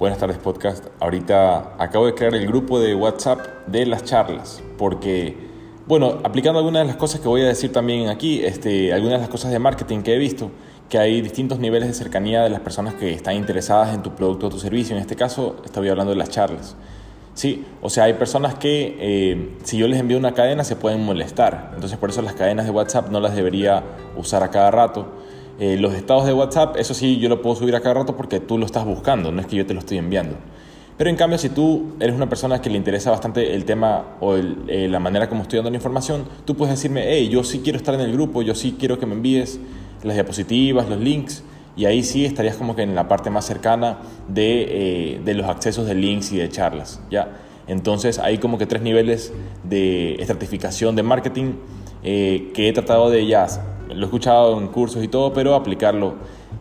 Buenas tardes podcast. Ahorita acabo de crear el grupo de WhatsApp de las charlas porque, bueno, aplicando algunas de las cosas que voy a decir también aquí, este, algunas de las cosas de marketing que he visto, que hay distintos niveles de cercanía de las personas que están interesadas en tu producto o tu servicio. En este caso, estoy hablando de las charlas. Sí, o sea, hay personas que eh, si yo les envío una cadena se pueden molestar. Entonces, por eso las cadenas de WhatsApp no las debería usar a cada rato eh, los estados de WhatsApp, eso sí, yo lo puedo subir a cada rato porque tú lo estás buscando, no es que yo te lo estoy enviando. Pero en cambio, si tú eres una persona que le interesa bastante el tema o eh, la manera como estoy dando la información, tú puedes decirme, hey, yo sí quiero estar en el grupo, yo sí quiero que me envíes las diapositivas, los links, y ahí sí estarías como que en la parte más cercana de, eh, de los accesos de links y de charlas, ¿ya? Entonces hay como que tres niveles de estratificación de marketing que he tratado de ellas lo he escuchado en cursos y todo, pero aplicarlo.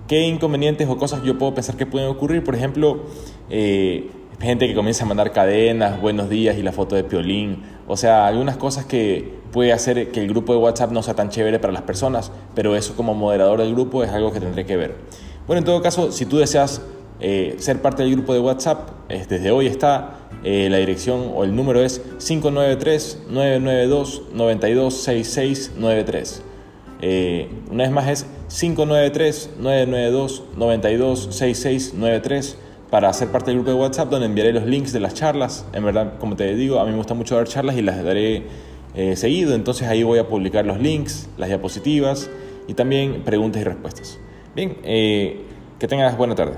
¿Qué inconvenientes o cosas yo puedo pensar que pueden ocurrir? Por ejemplo, eh, gente que comienza a mandar cadenas, buenos días y la foto de piolín. O sea, algunas cosas que puede hacer que el grupo de WhatsApp no sea tan chévere para las personas, pero eso como moderador del grupo es algo que tendré que ver. Bueno, en todo caso, si tú deseas eh, ser parte del grupo de WhatsApp, desde hoy está eh, la dirección o el número es 593-992-926693. Eh, una vez más es 593-992-926693 para ser parte del grupo de WhatsApp donde enviaré los links de las charlas. En verdad, como te digo, a mí me gusta mucho dar charlas y las daré eh, seguido, entonces ahí voy a publicar los links, las diapositivas y también preguntas y respuestas. Bien, eh, que tengas buena tarde.